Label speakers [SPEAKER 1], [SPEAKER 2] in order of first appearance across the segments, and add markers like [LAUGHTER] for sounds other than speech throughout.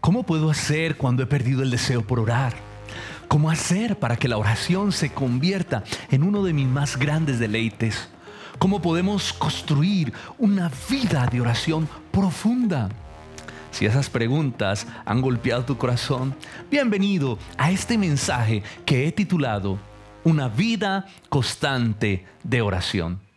[SPEAKER 1] ¿Cómo puedo hacer cuando he perdido el deseo por orar? ¿Cómo hacer para que la oración se convierta en uno de mis más grandes deleites? ¿Cómo podemos construir una vida de oración profunda? Si esas preguntas han golpeado tu corazón, bienvenido a este mensaje que he titulado Una vida constante de oración.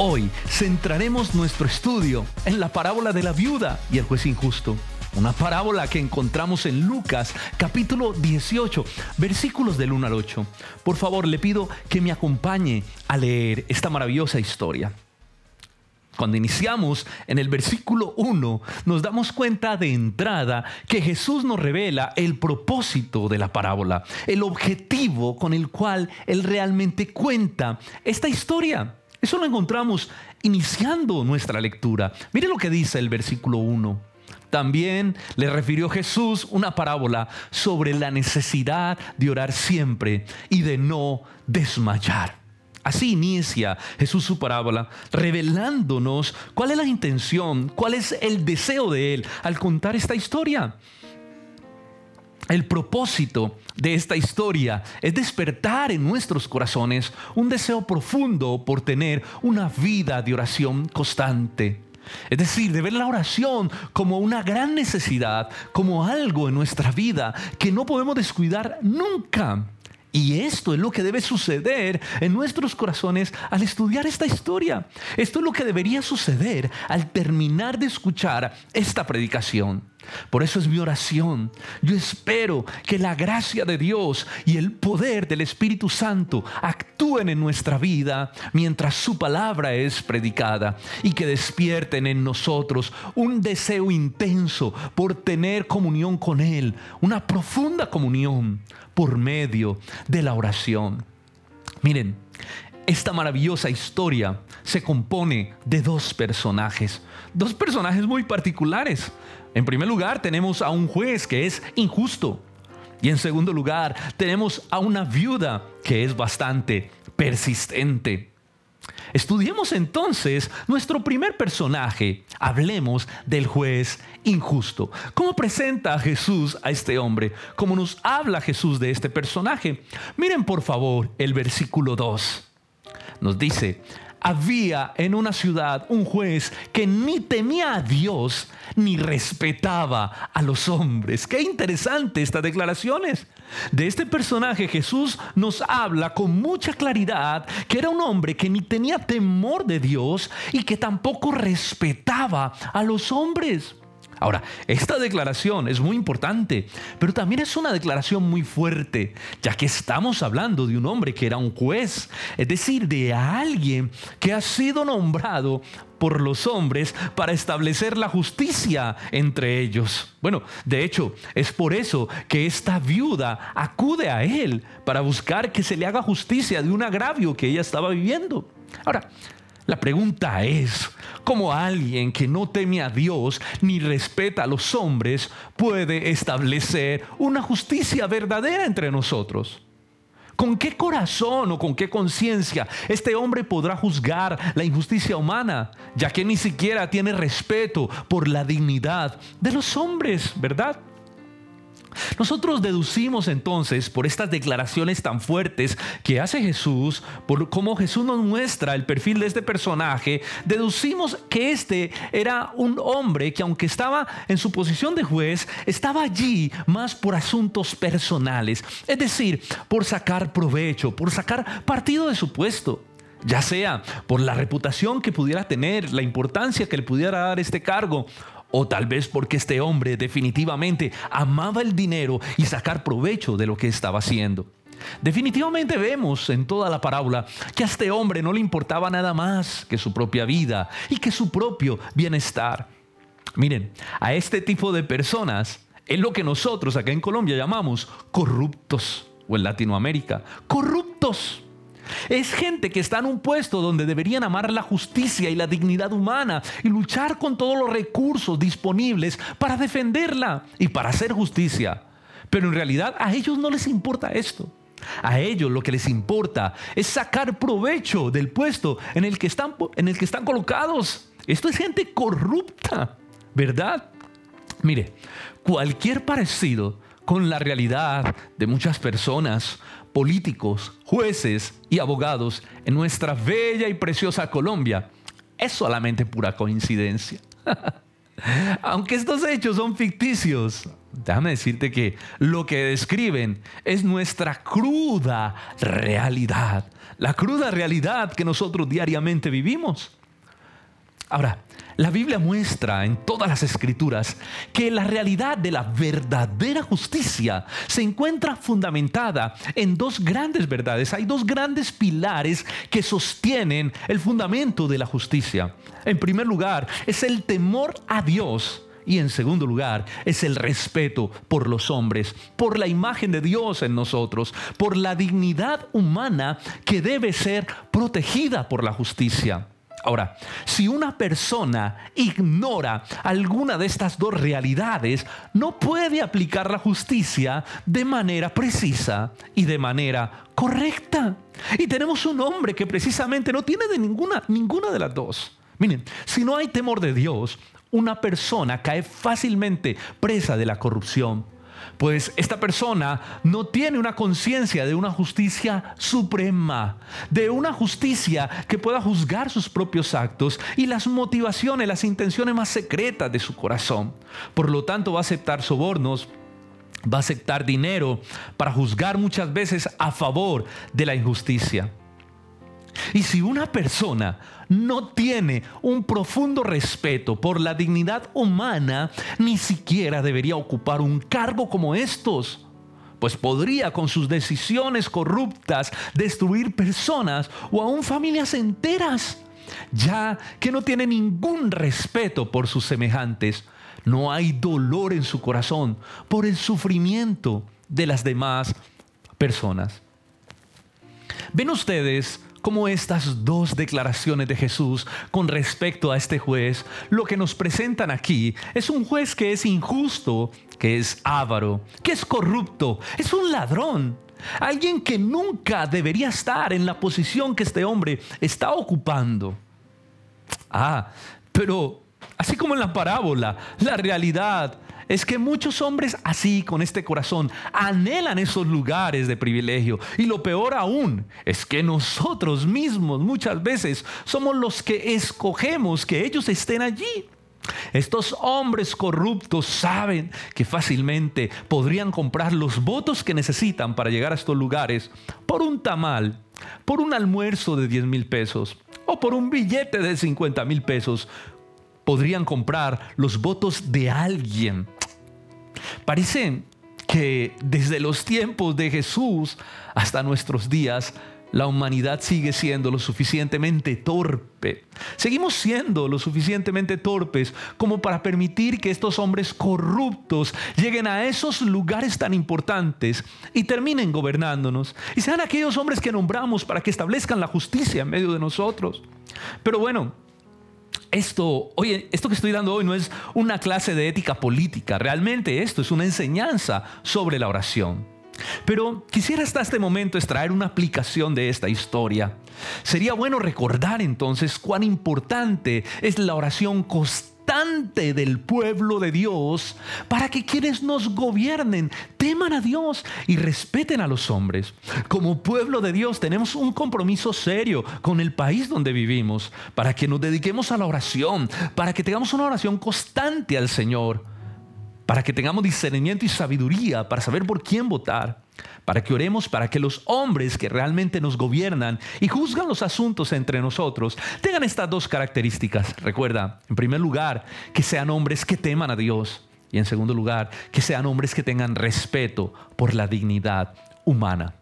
[SPEAKER 1] Hoy centraremos nuestro estudio en la parábola de la viuda y el juez injusto. Una parábola que encontramos en Lucas capítulo 18, versículos del 1 al 8. Por favor, le pido que me acompañe a leer esta maravillosa historia. Cuando iniciamos en el versículo 1, nos damos cuenta de entrada que Jesús nos revela el propósito de la parábola, el objetivo con el cual Él realmente cuenta esta historia. Eso lo encontramos iniciando nuestra lectura. Mire lo que dice el versículo 1. También le refirió Jesús una parábola sobre la necesidad de orar siempre y de no desmayar. Así inicia Jesús su parábola, revelándonos cuál es la intención, cuál es el deseo de Él al contar esta historia. El propósito de esta historia es despertar en nuestros corazones un deseo profundo por tener una vida de oración constante. Es decir, de ver la oración como una gran necesidad, como algo en nuestra vida que no podemos descuidar nunca. Y esto es lo que debe suceder en nuestros corazones al estudiar esta historia. Esto es lo que debería suceder al terminar de escuchar esta predicación. Por eso es mi oración. Yo espero que la gracia de Dios y el poder del Espíritu Santo actúen en nuestra vida mientras su palabra es predicada y que despierten en nosotros un deseo intenso por tener comunión con Él, una profunda comunión por medio de la oración. Miren, esta maravillosa historia se compone de dos personajes, dos personajes muy particulares. En primer lugar, tenemos a un juez que es injusto. Y en segundo lugar, tenemos a una viuda que es bastante persistente. Estudiemos entonces nuestro primer personaje. Hablemos del juez injusto. ¿Cómo presenta Jesús a este hombre? ¿Cómo nos habla Jesús de este personaje? Miren por favor el versículo 2. Nos dice, había en una ciudad un juez que ni temía a Dios ni respetaba a los hombres. Qué interesante estas declaraciones. De este personaje Jesús nos habla con mucha claridad que era un hombre que ni tenía temor de Dios y que tampoco respetaba a los hombres. Ahora, esta declaración es muy importante, pero también es una declaración muy fuerte, ya que estamos hablando de un hombre que era un juez, es decir, de alguien que ha sido nombrado por los hombres para establecer la justicia entre ellos. Bueno, de hecho, es por eso que esta viuda acude a él para buscar que se le haga justicia de un agravio que ella estaba viviendo. Ahora, la pregunta es, ¿cómo alguien que no teme a Dios ni respeta a los hombres puede establecer una justicia verdadera entre nosotros? ¿Con qué corazón o con qué conciencia este hombre podrá juzgar la injusticia humana, ya que ni siquiera tiene respeto por la dignidad de los hombres, verdad? Nosotros deducimos entonces por estas declaraciones tan fuertes que hace Jesús, por cómo Jesús nos muestra el perfil de este personaje, deducimos que este era un hombre que aunque estaba en su posición de juez, estaba allí más por asuntos personales, es decir, por sacar provecho, por sacar partido de su puesto ya sea por la reputación que pudiera tener, la importancia que le pudiera dar este cargo, o tal vez porque este hombre definitivamente amaba el dinero y sacar provecho de lo que estaba haciendo. Definitivamente vemos en toda la parábola que a este hombre no le importaba nada más que su propia vida y que su propio bienestar. Miren, a este tipo de personas es lo que nosotros acá en Colombia llamamos corruptos o en Latinoamérica, corruptos. Es gente que está en un puesto donde deberían amar la justicia y la dignidad humana y luchar con todos los recursos disponibles para defenderla y para hacer justicia. Pero en realidad a ellos no les importa esto. A ellos lo que les importa es sacar provecho del puesto en el que están, en el que están colocados. Esto es gente corrupta, ¿verdad? Mire, cualquier parecido con la realidad de muchas personas, políticos, jueces y abogados en nuestra bella y preciosa Colombia es solamente pura coincidencia. [LAUGHS] Aunque estos hechos son ficticios, déjame decirte que lo que describen es nuestra cruda realidad, la cruda realidad que nosotros diariamente vivimos. Ahora, la Biblia muestra en todas las escrituras que la realidad de la verdadera justicia se encuentra fundamentada en dos grandes verdades. Hay dos grandes pilares que sostienen el fundamento de la justicia. En primer lugar, es el temor a Dios. Y en segundo lugar, es el respeto por los hombres, por la imagen de Dios en nosotros, por la dignidad humana que debe ser protegida por la justicia. Ahora, si una persona ignora alguna de estas dos realidades, no puede aplicar la justicia de manera precisa y de manera correcta. Y tenemos un hombre que precisamente no tiene de ninguna, ninguna de las dos. Miren, si no hay temor de Dios, una persona cae fácilmente presa de la corrupción pues esta persona no tiene una conciencia de una justicia suprema, de una justicia que pueda juzgar sus propios actos y las motivaciones, las intenciones más secretas de su corazón. Por lo tanto, va a aceptar sobornos, va a aceptar dinero para juzgar muchas veces a favor de la injusticia. Y si una persona no tiene un profundo respeto por la dignidad humana, ni siquiera debería ocupar un cargo como estos pues podría con sus decisiones corruptas destruir personas o aún familias enteras, ya que no tiene ningún respeto por sus semejantes. No hay dolor en su corazón por el sufrimiento de las demás personas. Ven ustedes como estas dos declaraciones de Jesús con respecto a este juez, lo que nos presentan aquí es un juez que es injusto, que es avaro, que es corrupto, es un ladrón, alguien que nunca debería estar en la posición que este hombre está ocupando. Ah, pero así como en la parábola, la realidad es que muchos hombres así, con este corazón, anhelan esos lugares de privilegio. Y lo peor aún es que nosotros mismos muchas veces somos los que escogemos que ellos estén allí. Estos hombres corruptos saben que fácilmente podrían comprar los votos que necesitan para llegar a estos lugares por un tamal, por un almuerzo de 10 mil pesos o por un billete de 50 mil pesos. Podrían comprar los votos de alguien Parece que desde los tiempos de Jesús hasta nuestros días, la humanidad sigue siendo lo suficientemente torpe. Seguimos siendo lo suficientemente torpes como para permitir que estos hombres corruptos lleguen a esos lugares tan importantes y terminen gobernándonos. Y sean aquellos hombres que nombramos para que establezcan la justicia en medio de nosotros. Pero bueno, esto, oye, esto que estoy dando hoy no es una clase de ética política, realmente esto es una enseñanza sobre la oración. Pero quisiera hasta este momento extraer una aplicación de esta historia. Sería bueno recordar entonces cuán importante es la oración constante del pueblo de Dios para que quienes nos gobiernen teman a Dios y respeten a los hombres. Como pueblo de Dios tenemos un compromiso serio con el país donde vivimos para que nos dediquemos a la oración, para que tengamos una oración constante al Señor, para que tengamos discernimiento y sabiduría para saber por quién votar para que oremos para que los hombres que realmente nos gobiernan y juzgan los asuntos entre nosotros tengan estas dos características. Recuerda, en primer lugar, que sean hombres que teman a Dios y en segundo lugar, que sean hombres que tengan respeto por la dignidad humana.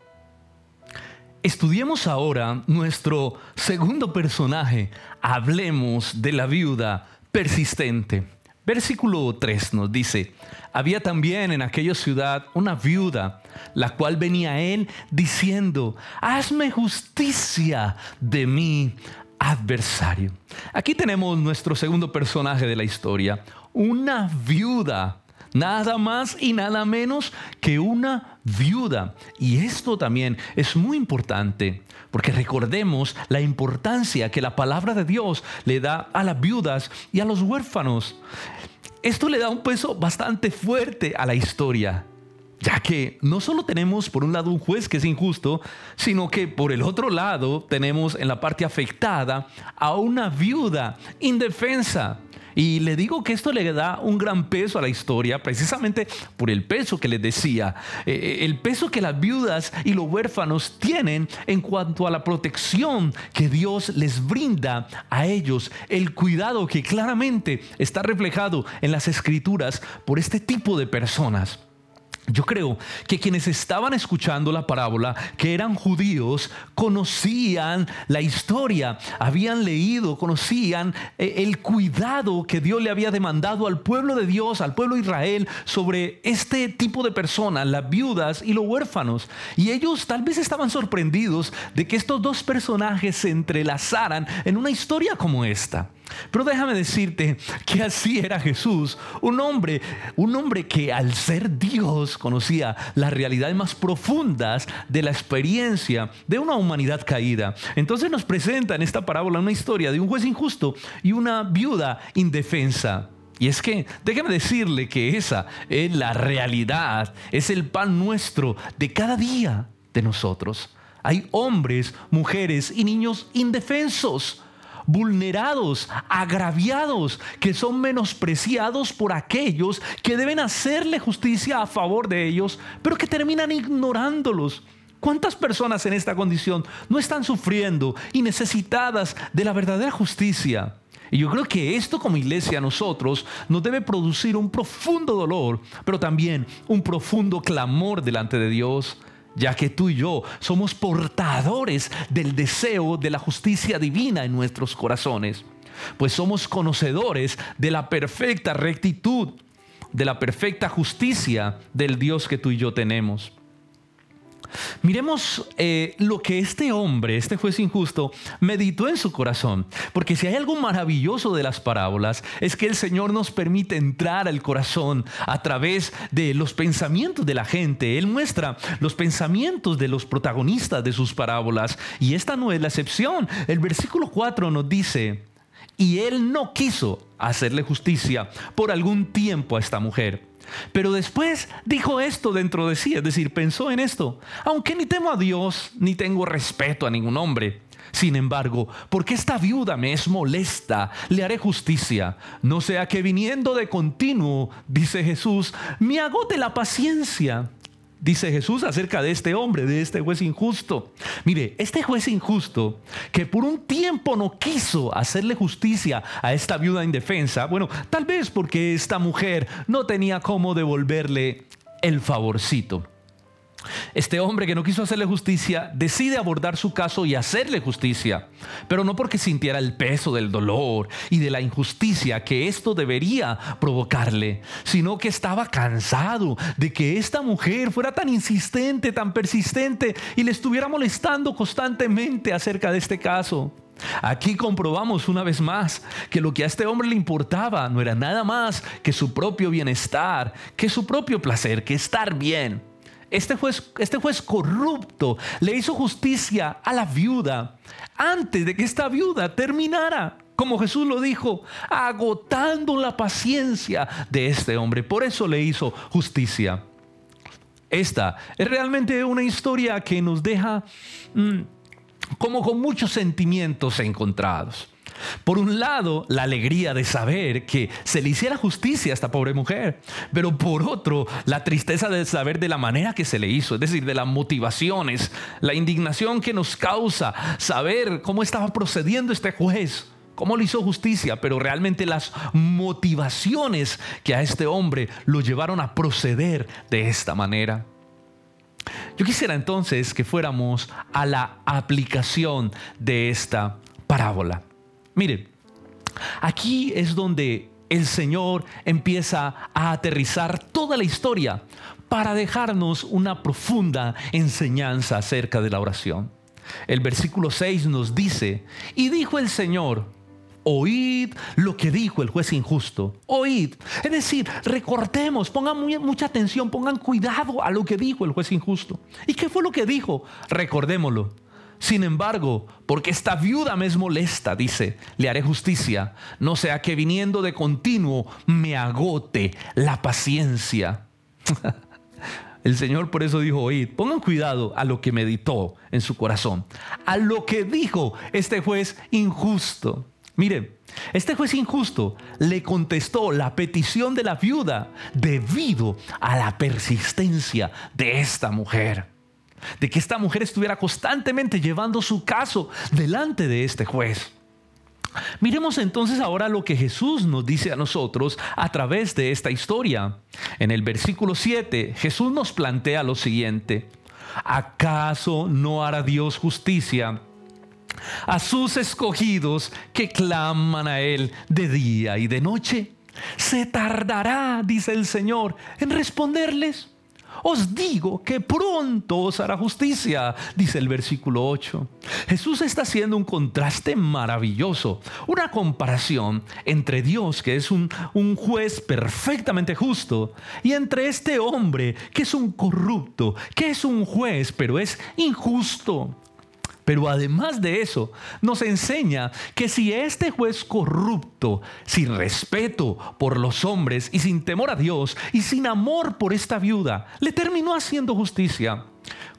[SPEAKER 1] Estudiemos ahora nuestro segundo personaje. Hablemos de la viuda persistente. Versículo 3 nos dice, había también en aquella ciudad una viuda, la cual venía a él diciendo, hazme justicia de mi adversario. Aquí tenemos nuestro segundo personaje de la historia, una viuda, nada más y nada menos que una viuda. Y esto también es muy importante, porque recordemos la importancia que la palabra de Dios le da a las viudas y a los huérfanos. Esto le da un peso bastante fuerte a la historia ya que no solo tenemos por un lado un juez que es injusto, sino que por el otro lado tenemos en la parte afectada a una viuda indefensa. Y le digo que esto le da un gran peso a la historia, precisamente por el peso que les decía, eh, eh, el peso que las viudas y los huérfanos tienen en cuanto a la protección que Dios les brinda a ellos, el cuidado que claramente está reflejado en las escrituras por este tipo de personas. Yo creo que quienes estaban escuchando la parábola, que eran judíos, conocían la historia, habían leído, conocían eh, el cuidado que Dios le había demandado al pueblo de Dios, al pueblo de Israel, sobre este tipo de personas, las viudas y los huérfanos. Y ellos tal vez estaban sorprendidos de que estos dos personajes se entrelazaran en una historia como esta. Pero déjame decirte que así era Jesús, un hombre, un hombre que al ser Dios conocía las realidades más profundas de la experiencia de una humanidad caída. Entonces nos presenta en esta parábola una historia de un juez injusto y una viuda indefensa. Y es que déjame decirle que esa es la realidad, es el pan nuestro de cada día de nosotros. Hay hombres, mujeres y niños indefensos vulnerados, agraviados, que son menospreciados por aquellos que deben hacerle justicia a favor de ellos, pero que terminan ignorándolos. ¿Cuántas personas en esta condición no están sufriendo y necesitadas de la verdadera justicia? Y yo creo que esto como iglesia a nosotros nos debe producir un profundo dolor, pero también un profundo clamor delante de Dios ya que tú y yo somos portadores del deseo de la justicia divina en nuestros corazones, pues somos conocedores de la perfecta rectitud, de la perfecta justicia del Dios que tú y yo tenemos. Miremos eh, lo que este hombre, este juez injusto, meditó en su corazón. Porque si hay algo maravilloso de las parábolas, es que el Señor nos permite entrar al corazón a través de los pensamientos de la gente. Él muestra los pensamientos de los protagonistas de sus parábolas. Y esta no es la excepción. El versículo 4 nos dice, y él no quiso hacerle justicia por algún tiempo a esta mujer. Pero después dijo esto dentro de sí, es decir, pensó en esto, aunque ni temo a Dios, ni tengo respeto a ningún hombre. Sin embargo, porque esta viuda me es molesta, le haré justicia, no sea que viniendo de continuo, dice Jesús, me agote la paciencia dice Jesús acerca de este hombre, de este juez injusto. Mire, este juez injusto que por un tiempo no quiso hacerle justicia a esta viuda indefensa, bueno, tal vez porque esta mujer no tenía cómo devolverle el favorcito. Este hombre que no quiso hacerle justicia decide abordar su caso y hacerle justicia, pero no porque sintiera el peso del dolor y de la injusticia que esto debería provocarle, sino que estaba cansado de que esta mujer fuera tan insistente, tan persistente y le estuviera molestando constantemente acerca de este caso. Aquí comprobamos una vez más que lo que a este hombre le importaba no era nada más que su propio bienestar, que su propio placer, que estar bien. Este juez, este juez corrupto le hizo justicia a la viuda antes de que esta viuda terminara, como Jesús lo dijo, agotando la paciencia de este hombre. Por eso le hizo justicia. Esta es realmente una historia que nos deja mm, como con muchos sentimientos encontrados. Por un lado, la alegría de saber que se le hiciera justicia a esta pobre mujer, pero por otro, la tristeza de saber de la manera que se le hizo, es decir, de las motivaciones, la indignación que nos causa saber cómo estaba procediendo este juez cómo le hizo justicia, pero realmente las motivaciones que a este hombre lo llevaron a proceder de esta manera. Yo quisiera entonces que fuéramos a la aplicación de esta parábola. Miren, aquí es donde el Señor empieza a aterrizar toda la historia para dejarnos una profunda enseñanza acerca de la oración. El versículo 6 nos dice, y dijo el Señor, oíd lo que dijo el juez injusto. Oíd. Es decir, recordemos, pongan mucha atención, pongan cuidado a lo que dijo el juez injusto. ¿Y qué fue lo que dijo? Recordémoslo. Sin embargo, porque esta viuda me es molesta, dice, le haré justicia, no sea que viniendo de continuo me agote la paciencia. [LAUGHS] El Señor por eso dijo, oíd, pongan cuidado a lo que meditó en su corazón, a lo que dijo este juez injusto. Mire, este juez injusto le contestó la petición de la viuda debido a la persistencia de esta mujer de que esta mujer estuviera constantemente llevando su caso delante de este juez. Miremos entonces ahora lo que Jesús nos dice a nosotros a través de esta historia. En el versículo 7, Jesús nos plantea lo siguiente. ¿Acaso no hará Dios justicia a sus escogidos que claman a Él de día y de noche? Se tardará, dice el Señor, en responderles. Os digo que pronto os hará justicia, dice el versículo 8. Jesús está haciendo un contraste maravilloso, una comparación entre Dios, que es un, un juez perfectamente justo, y entre este hombre, que es un corrupto, que es un juez, pero es injusto. Pero además de eso, nos enseña que si este juez corrupto, sin respeto por los hombres y sin temor a Dios y sin amor por esta viuda, le terminó haciendo justicia,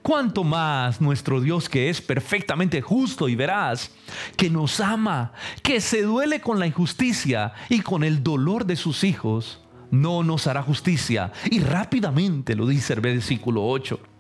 [SPEAKER 1] cuánto más nuestro Dios que es perfectamente justo y veraz, que nos ama, que se duele con la injusticia y con el dolor de sus hijos, no nos hará justicia. Y rápidamente lo dice el versículo 8.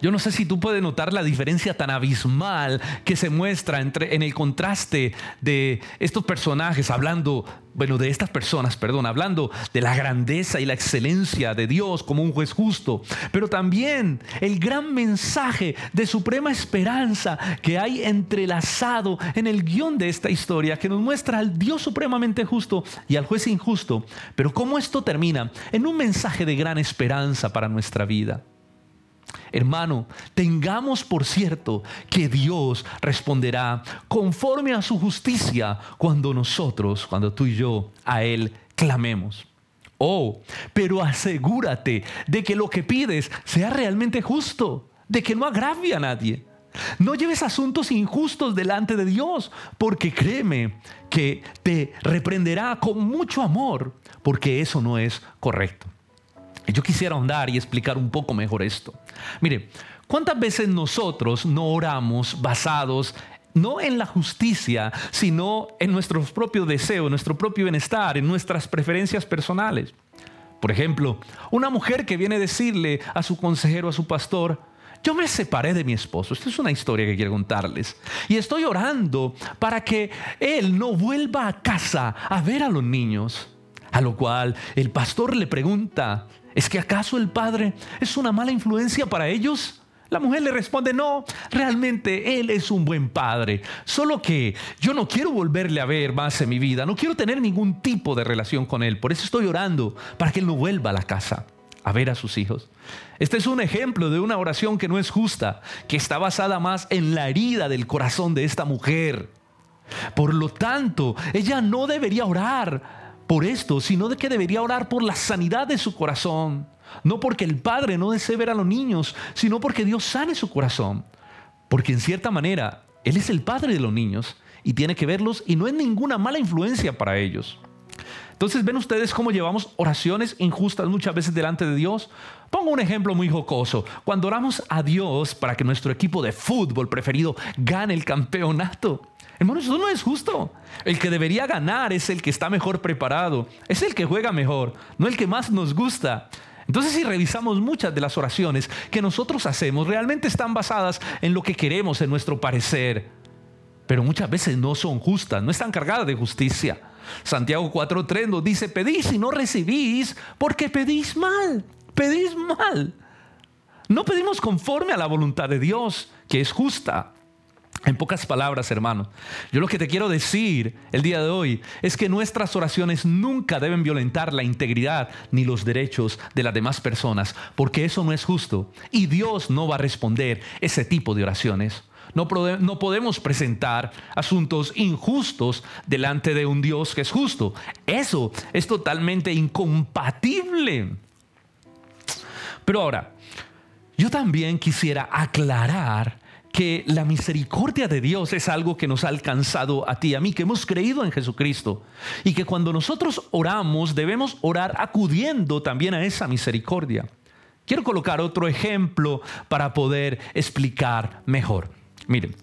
[SPEAKER 1] Yo no sé si tú puedes notar la diferencia tan abismal que se muestra entre, en el contraste de estos personajes hablando, bueno, de estas personas, perdón, hablando de la grandeza y la excelencia de Dios como un juez justo, pero también el gran mensaje de suprema esperanza que hay entrelazado en el guion de esta historia, que nos muestra al Dios supremamente justo y al juez injusto, pero cómo esto termina en un mensaje de gran esperanza para nuestra vida. Hermano, tengamos por cierto que Dios responderá conforme a su justicia cuando nosotros, cuando tú y yo, a Él clamemos. Oh, pero asegúrate de que lo que pides sea realmente justo, de que no agravie a nadie. No lleves asuntos injustos delante de Dios, porque créeme que te reprenderá con mucho amor, porque eso no es correcto. Yo quisiera ahondar y explicar un poco mejor esto. Mire, ¿cuántas veces nosotros no oramos basados no en la justicia, sino en nuestros propios deseos, en nuestro propio bienestar, en nuestras preferencias personales? Por ejemplo, una mujer que viene a decirle a su consejero, a su pastor, yo me separé de mi esposo. Esta es una historia que quiero contarles. Y estoy orando para que él no vuelva a casa a ver a los niños. A lo cual el pastor le pregunta, ¿Es que acaso el padre es una mala influencia para ellos? La mujer le responde, no, realmente él es un buen padre, solo que yo no quiero volverle a ver más en mi vida, no quiero tener ningún tipo de relación con él, por eso estoy orando para que él no vuelva a la casa a ver a sus hijos. Este es un ejemplo de una oración que no es justa, que está basada más en la herida del corazón de esta mujer. Por lo tanto, ella no debería orar por esto, sino de que debería orar por la sanidad de su corazón. No porque el padre no desee ver a los niños, sino porque Dios sane su corazón. Porque en cierta manera, Él es el padre de los niños y tiene que verlos y no es ninguna mala influencia para ellos. Entonces ven ustedes cómo llevamos oraciones injustas muchas veces delante de Dios. Pongo un ejemplo muy jocoso. Cuando oramos a Dios para que nuestro equipo de fútbol preferido gane el campeonato, Hermano, eso no es justo. El que debería ganar es el que está mejor preparado, es el que juega mejor, no el que más nos gusta. Entonces si revisamos muchas de las oraciones que nosotros hacemos, realmente están basadas en lo que queremos, en nuestro parecer. Pero muchas veces no son justas, no están cargadas de justicia. Santiago 4.3 nos dice, pedís y no recibís porque pedís mal, pedís mal. No pedimos conforme a la voluntad de Dios, que es justa. En pocas palabras, hermano, yo lo que te quiero decir el día de hoy es que nuestras oraciones nunca deben violentar la integridad ni los derechos de las demás personas, porque eso no es justo y Dios no va a responder ese tipo de oraciones. No, no podemos presentar asuntos injustos delante de un Dios que es justo. Eso es totalmente incompatible. Pero ahora, yo también quisiera aclarar que la misericordia de Dios es algo que nos ha alcanzado a ti y a mí, que hemos creído en Jesucristo. Y que cuando nosotros oramos debemos orar acudiendo también a esa misericordia. Quiero colocar otro ejemplo para poder explicar mejor. Miren,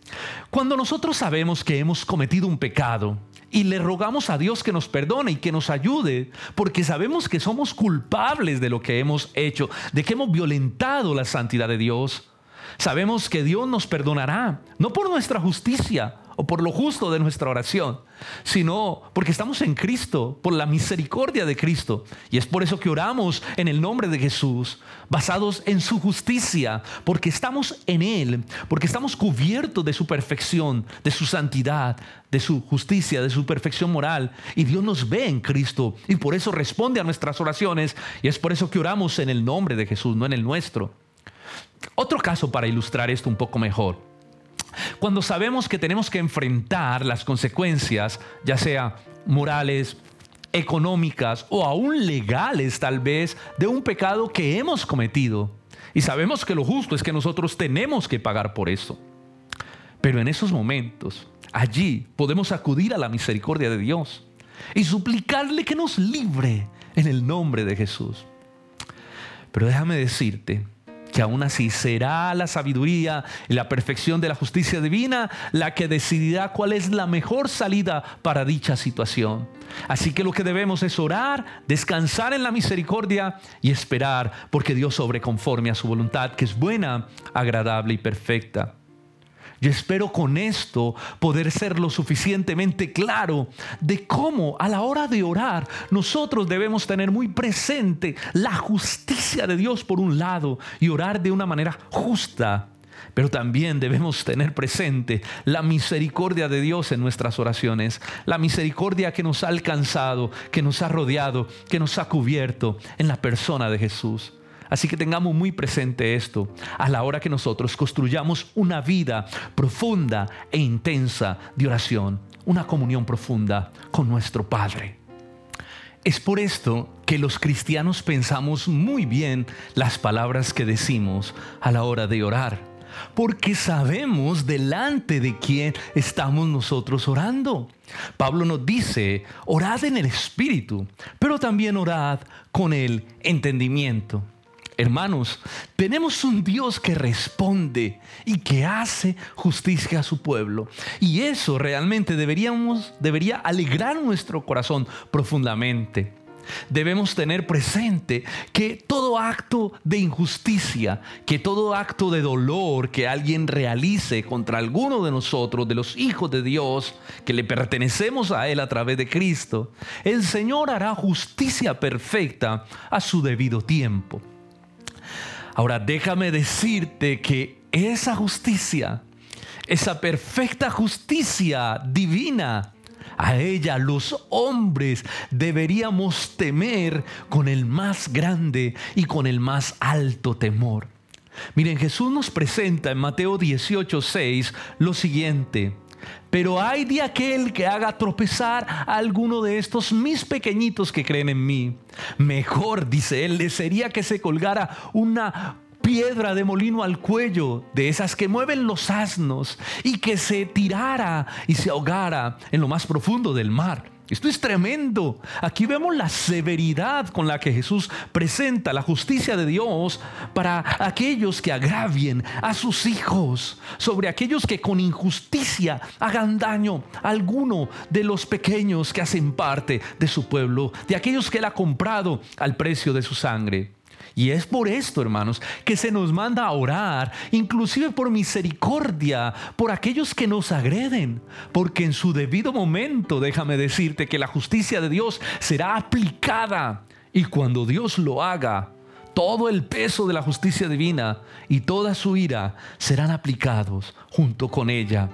[SPEAKER 1] cuando nosotros sabemos que hemos cometido un pecado y le rogamos a Dios que nos perdone y que nos ayude, porque sabemos que somos culpables de lo que hemos hecho, de que hemos violentado la santidad de Dios, Sabemos que Dios nos perdonará, no por nuestra justicia o por lo justo de nuestra oración, sino porque estamos en Cristo, por la misericordia de Cristo. Y es por eso que oramos en el nombre de Jesús, basados en su justicia, porque estamos en Él, porque estamos cubiertos de su perfección, de su santidad, de su justicia, de su perfección moral. Y Dios nos ve en Cristo y por eso responde a nuestras oraciones. Y es por eso que oramos en el nombre de Jesús, no en el nuestro. Otro caso para ilustrar esto un poco mejor. Cuando sabemos que tenemos que enfrentar las consecuencias, ya sea morales, económicas o aún legales tal vez, de un pecado que hemos cometido. Y sabemos que lo justo es que nosotros tenemos que pagar por eso. Pero en esos momentos, allí podemos acudir a la misericordia de Dios y suplicarle que nos libre en el nombre de Jesús. Pero déjame decirte que aún así será la sabiduría y la perfección de la justicia divina la que decidirá cuál es la mejor salida para dicha situación. Así que lo que debemos es orar, descansar en la misericordia y esperar porque Dios obre conforme a su voluntad, que es buena, agradable y perfecta. Yo espero con esto poder ser lo suficientemente claro de cómo a la hora de orar nosotros debemos tener muy presente la justicia de Dios por un lado y orar de una manera justa. Pero también debemos tener presente la misericordia de Dios en nuestras oraciones, la misericordia que nos ha alcanzado, que nos ha rodeado, que nos ha cubierto en la persona de Jesús. Así que tengamos muy presente esto a la hora que nosotros construyamos una vida profunda e intensa de oración, una comunión profunda con nuestro Padre. Es por esto que los cristianos pensamos muy bien las palabras que decimos a la hora de orar, porque sabemos delante de quién estamos nosotros orando. Pablo nos dice, orad en el Espíritu, pero también orad con el entendimiento. Hermanos, tenemos un Dios que responde y que hace justicia a su pueblo. Y eso realmente deberíamos, debería alegrar nuestro corazón profundamente. Debemos tener presente que todo acto de injusticia, que todo acto de dolor que alguien realice contra alguno de nosotros, de los hijos de Dios, que le pertenecemos a Él a través de Cristo, el Señor hará justicia perfecta a su debido tiempo. Ahora déjame decirte que esa justicia, esa perfecta justicia divina, a ella los hombres deberíamos temer con el más grande y con el más alto temor. Miren, Jesús nos presenta en Mateo 18, 6 lo siguiente. Pero hay de aquel que haga tropezar a alguno de estos mis pequeñitos que creen en mí. Mejor, dice él, le sería que se colgara una piedra de molino al cuello, de esas que mueven los asnos, y que se tirara y se ahogara en lo más profundo del mar. Esto es tremendo. Aquí vemos la severidad con la que Jesús presenta la justicia de Dios para aquellos que agravien a sus hijos, sobre aquellos que con injusticia hagan daño a alguno de los pequeños que hacen parte de su pueblo, de aquellos que Él ha comprado al precio de su sangre. Y es por esto, hermanos, que se nos manda a orar, inclusive por misericordia, por aquellos que nos agreden, porque en su debido momento, déjame decirte que la justicia de Dios será aplicada. Y cuando Dios lo haga, todo el peso de la justicia divina y toda su ira serán aplicados junto con ella.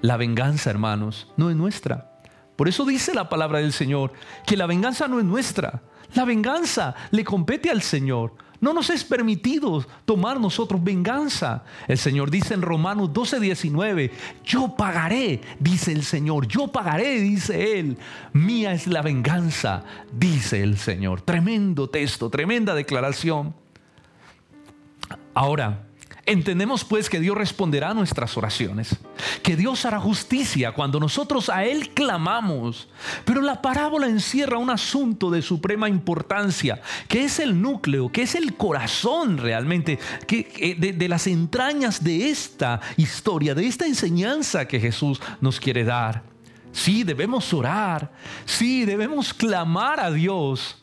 [SPEAKER 1] La venganza, hermanos, no es nuestra. Por eso dice la palabra del Señor que la venganza no es nuestra, la venganza le compete al Señor. No nos es permitido tomar nosotros venganza. El Señor dice en Romanos 12, 19, yo pagaré, dice el Señor, yo pagaré, dice Él. Mía es la venganza, dice el Señor. Tremendo texto, tremenda declaración. Ahora, Entendemos pues que Dios responderá a nuestras oraciones, que Dios hará justicia cuando nosotros a Él clamamos. Pero la parábola encierra un asunto de suprema importancia, que es el núcleo, que es el corazón realmente que, de, de las entrañas de esta historia, de esta enseñanza que Jesús nos quiere dar. Sí, debemos orar, sí, debemos clamar a Dios,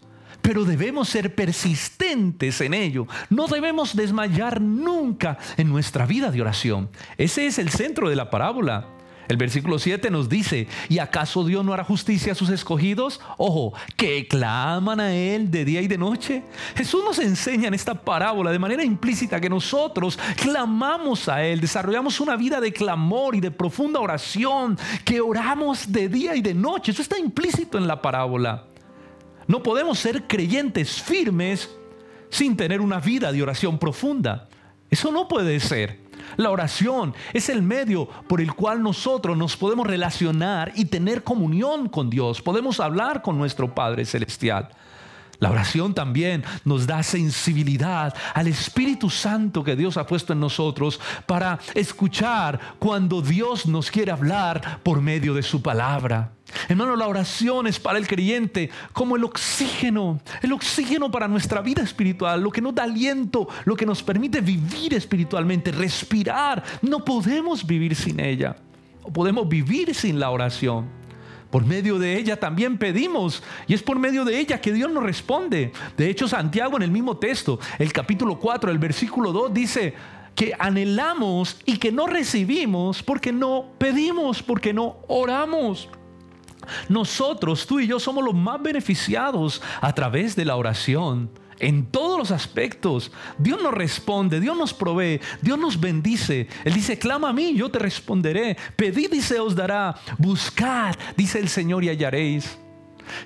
[SPEAKER 1] pero debemos ser persistentes en ello. No debemos desmayar nunca en nuestra vida de oración. Ese es el centro de la parábola. El versículo 7 nos dice, ¿y acaso Dios no hará justicia a sus escogidos? Ojo, que claman a Él de día y de noche. Jesús nos enseña en esta parábola de manera implícita que nosotros clamamos a Él, desarrollamos una vida de clamor y de profunda oración, que oramos de día y de noche. Eso está implícito en la parábola. No podemos ser creyentes firmes sin tener una vida de oración profunda. Eso no puede ser. La oración es el medio por el cual nosotros nos podemos relacionar y tener comunión con Dios. Podemos hablar con nuestro Padre Celestial. La oración también nos da sensibilidad al Espíritu Santo que Dios ha puesto en nosotros para escuchar cuando Dios nos quiere hablar por medio de su palabra. Hermano, la oración es para el creyente como el oxígeno, el oxígeno para nuestra vida espiritual, lo que nos da aliento, lo que nos permite vivir espiritualmente, respirar. No podemos vivir sin ella, podemos vivir sin la oración. Por medio de ella también pedimos y es por medio de ella que Dios nos responde. De hecho, Santiago en el mismo texto, el capítulo 4, el versículo 2 dice que anhelamos y que no recibimos porque no pedimos, porque no oramos. Nosotros, tú y yo, somos los más beneficiados a través de la oración. En todos los aspectos, Dios nos responde, Dios nos provee, Dios nos bendice. Él dice, clama a mí, yo te responderé. Pedid y se os dará. Buscad, dice el Señor, y hallaréis.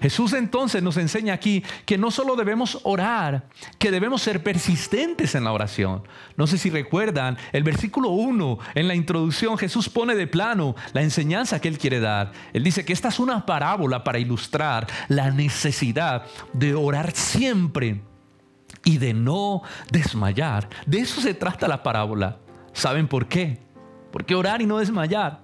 [SPEAKER 1] Jesús entonces nos enseña aquí que no solo debemos orar, que debemos ser persistentes en la oración. No sé si recuerdan, el versículo 1 en la introducción Jesús pone de plano la enseñanza que él quiere dar. Él dice que esta es una parábola para ilustrar la necesidad de orar siempre y de no desmayar. De eso se trata la parábola. ¿Saben por qué? ¿Por qué orar y no desmayar?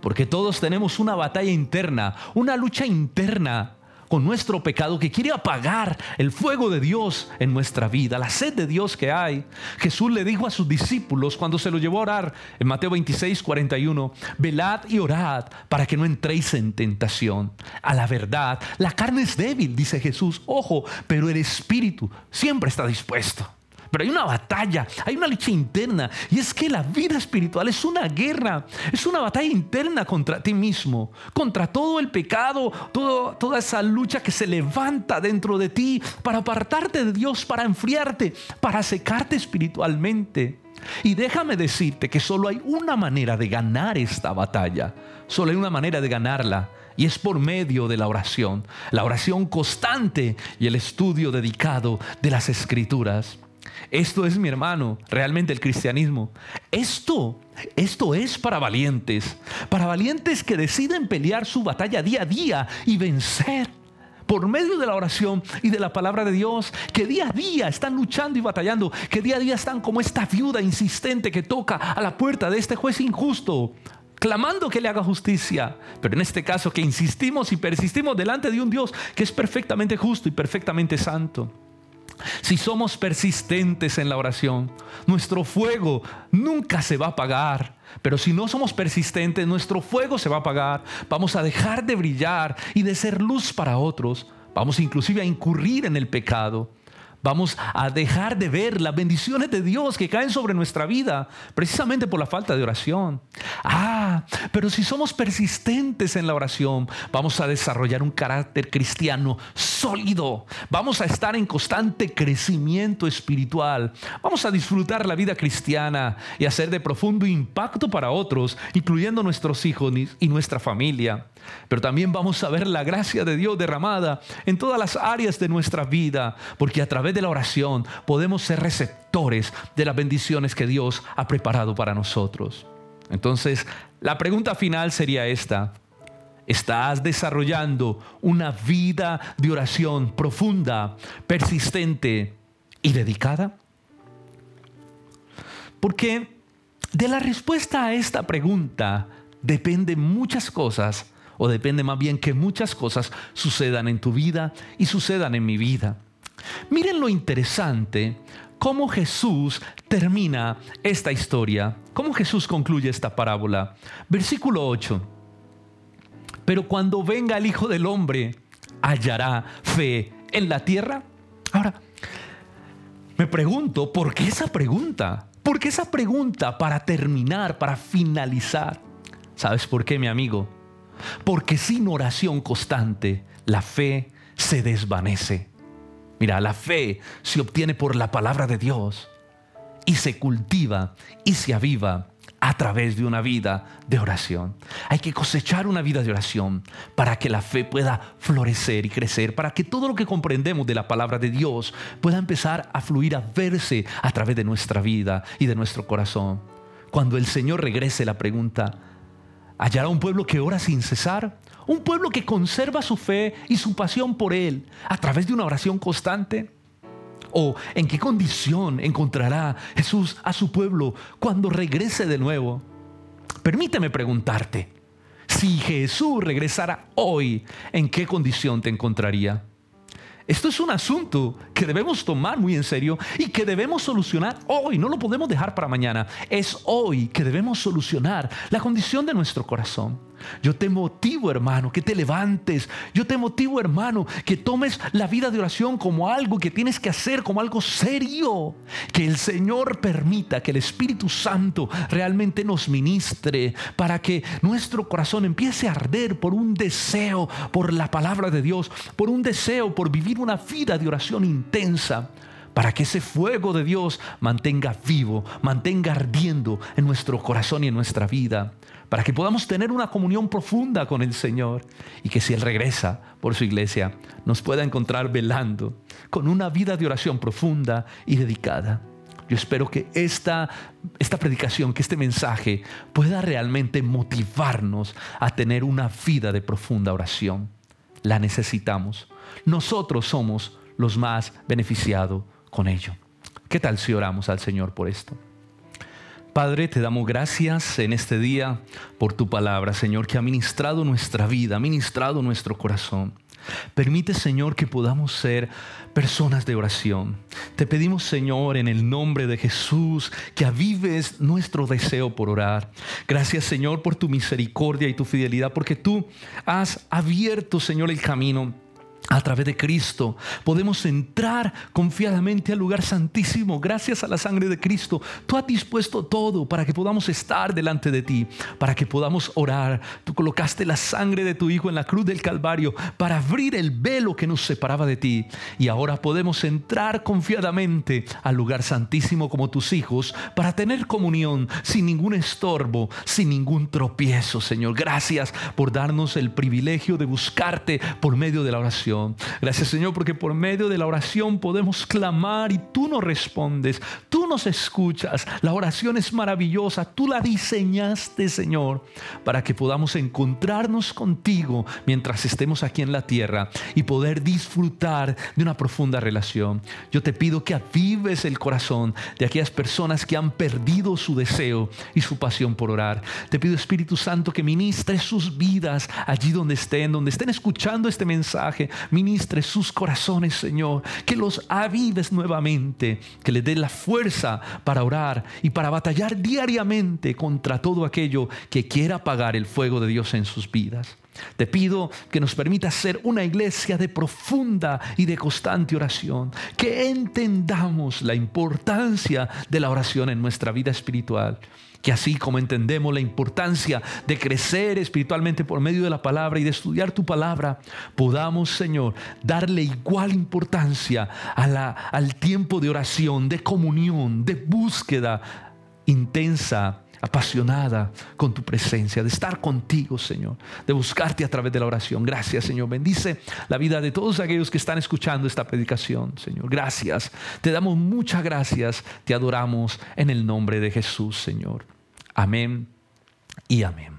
[SPEAKER 1] Porque todos tenemos una batalla interna, una lucha interna con nuestro pecado que quiere apagar el fuego de Dios en nuestra vida, la sed de Dios que hay. Jesús le dijo a sus discípulos cuando se lo llevó a orar en Mateo 26, 41, velad y orad para que no entréis en tentación. A la verdad, la carne es débil, dice Jesús, ojo, pero el espíritu siempre está dispuesto. Pero hay una batalla, hay una lucha interna. Y es que la vida espiritual es una guerra, es una batalla interna contra ti mismo, contra todo el pecado, toda esa lucha que se levanta dentro de ti para apartarte de Dios, para enfriarte, para secarte espiritualmente. Y déjame decirte que solo hay una manera de ganar esta batalla, solo hay una manera de ganarla. Y es por medio de la oración, la oración constante y el estudio dedicado de las escrituras. Esto es mi hermano, realmente el cristianismo. Esto, esto es para valientes, para valientes que deciden pelear su batalla día a día y vencer por medio de la oración y de la palabra de Dios, que día a día están luchando y batallando, que día a día están como esta viuda insistente que toca a la puerta de este juez injusto, clamando que le haga justicia, pero en este caso que insistimos y persistimos delante de un Dios que es perfectamente justo y perfectamente santo. Si somos persistentes en la oración, nuestro fuego nunca se va a apagar. Pero si no somos persistentes, nuestro fuego se va a apagar. Vamos a dejar de brillar y de ser luz para otros. Vamos inclusive a incurrir en el pecado. Vamos a dejar de ver las bendiciones de Dios que caen sobre nuestra vida precisamente por la falta de oración. Ah, pero si somos persistentes en la oración, vamos a desarrollar un carácter cristiano sólido. Vamos a estar en constante crecimiento espiritual. Vamos a disfrutar la vida cristiana y hacer de profundo impacto para otros, incluyendo nuestros hijos y nuestra familia. Pero también vamos a ver la gracia de Dios derramada en todas las áreas de nuestra vida, porque a través de la oración podemos ser receptores de las bendiciones que Dios ha preparado para nosotros. Entonces, la pregunta final sería esta. ¿Estás desarrollando una vida de oración profunda, persistente y dedicada? Porque de la respuesta a esta pregunta dependen muchas cosas, o depende más bien que muchas cosas sucedan en tu vida y sucedan en mi vida. Miren lo interesante cómo Jesús termina esta historia, cómo Jesús concluye esta parábola. Versículo 8. Pero cuando venga el Hijo del Hombre, hallará fe en la tierra. Ahora, me pregunto, ¿por qué esa pregunta? ¿Por qué esa pregunta para terminar, para finalizar? ¿Sabes por qué, mi amigo? Porque sin oración constante, la fe se desvanece. Mira, la fe se obtiene por la palabra de Dios y se cultiva y se aviva a través de una vida de oración. Hay que cosechar una vida de oración para que la fe pueda florecer y crecer, para que todo lo que comprendemos de la palabra de Dios pueda empezar a fluir, a verse a través de nuestra vida y de nuestro corazón. Cuando el Señor regrese, la pregunta, ¿hallará un pueblo que ora sin cesar? Un pueblo que conserva su fe y su pasión por Él a través de una oración constante. ¿O en qué condición encontrará Jesús a su pueblo cuando regrese de nuevo? Permíteme preguntarte, si Jesús regresara hoy, ¿en qué condición te encontraría? Esto es un asunto que debemos tomar muy en serio y que debemos solucionar hoy. No lo podemos dejar para mañana. Es hoy que debemos solucionar la condición de nuestro corazón. Yo te motivo, hermano, que te levantes. Yo te motivo, hermano, que tomes la vida de oración como algo que tienes que hacer, como algo serio. Que el Señor permita que el Espíritu Santo realmente nos ministre para que nuestro corazón empiece a arder por un deseo por la palabra de Dios, por un deseo por vivir una vida de oración intensa para que ese fuego de Dios mantenga vivo, mantenga ardiendo en nuestro corazón y en nuestra vida para que podamos tener una comunión profunda con el Señor y que si Él regresa por su iglesia nos pueda encontrar velando con una vida de oración profunda y dedicada. Yo espero que esta, esta predicación, que este mensaje pueda realmente motivarnos a tener una vida de profunda oración. La necesitamos. Nosotros somos los más beneficiados con ello. ¿Qué tal si oramos al Señor por esto? Padre, te damos gracias en este día por tu palabra, Señor, que ha ministrado nuestra vida, ha ministrado nuestro corazón. Permite, Señor, que podamos ser personas de oración. Te pedimos, Señor, en el nombre de Jesús, que avives nuestro deseo por orar. Gracias, Señor, por tu misericordia y tu fidelidad, porque tú has abierto, Señor, el camino a través de Cristo podemos entrar confiadamente al lugar santísimo gracias a la sangre de Cristo. Tú has dispuesto todo para que podamos estar delante de ti, para que podamos orar. Tú colocaste la sangre de tu Hijo en la cruz del Calvario para abrir el velo que nos separaba de ti. Y ahora podemos entrar confiadamente al lugar santísimo como tus hijos para tener comunión sin ningún estorbo, sin ningún tropiezo, Señor. Gracias por darnos el privilegio de buscarte por medio de la oración. Gracias Señor porque por medio de la oración podemos clamar y tú nos respondes, tú nos escuchas. La oración es maravillosa, tú la diseñaste Señor para que podamos encontrarnos contigo mientras estemos aquí en la tierra y poder disfrutar de una profunda relación. Yo te pido que avives el corazón de aquellas personas que han perdido su deseo y su pasión por orar. Te pido Espíritu Santo que ministre sus vidas allí donde estén, donde estén escuchando este mensaje, ministre sus corazones, Señor, que los avives nuevamente, que les dé la fuerza para orar y para batallar diariamente contra todo aquello que quiera apagar el fuego de Dios en sus vidas. Te pido que nos permita ser una iglesia de profunda y de constante oración, que entendamos la importancia de la oración en nuestra vida espiritual Que así como entendemos la importancia de crecer espiritualmente por medio de la palabra y de estudiar tu palabra, podamos, Señor, darle igual importancia a la, al tiempo de oración, de comunión, de búsqueda intensa apasionada con tu presencia, de estar contigo, Señor, de buscarte a través de la oración. Gracias, Señor. Bendice la vida de todos aquellos que están escuchando esta predicación, Señor. Gracias. Te damos muchas gracias. Te adoramos en el nombre de Jesús, Señor. Amén y amén.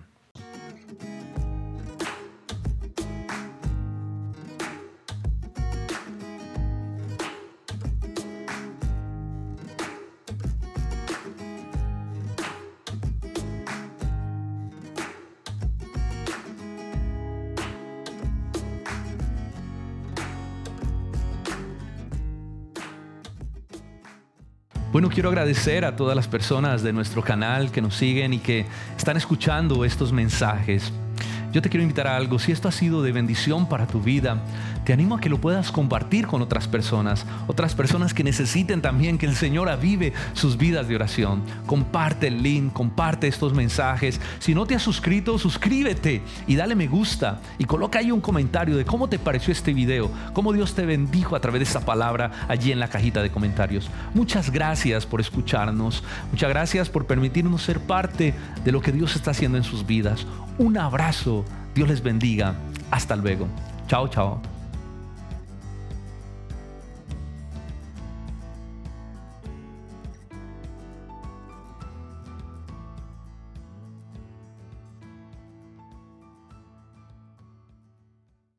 [SPEAKER 1] Bueno, quiero agradecer a todas las personas de nuestro canal que nos siguen y que están escuchando estos mensajes. Yo te quiero invitar a algo, si esto ha sido de bendición para tu vida, te animo a que lo puedas compartir con otras personas, otras personas que necesiten también que el Señor avive sus vidas de oración. Comparte el link, comparte estos mensajes. Si no te has suscrito, suscríbete y dale me gusta y coloca ahí un comentario de cómo te pareció este video, cómo Dios te bendijo a través de esta palabra allí en la cajita de comentarios. Muchas gracias por escucharnos, muchas gracias por permitirnos ser parte de lo que Dios está haciendo en sus vidas. Un abrazo, Dios les bendiga. Hasta luego. Chao, chao.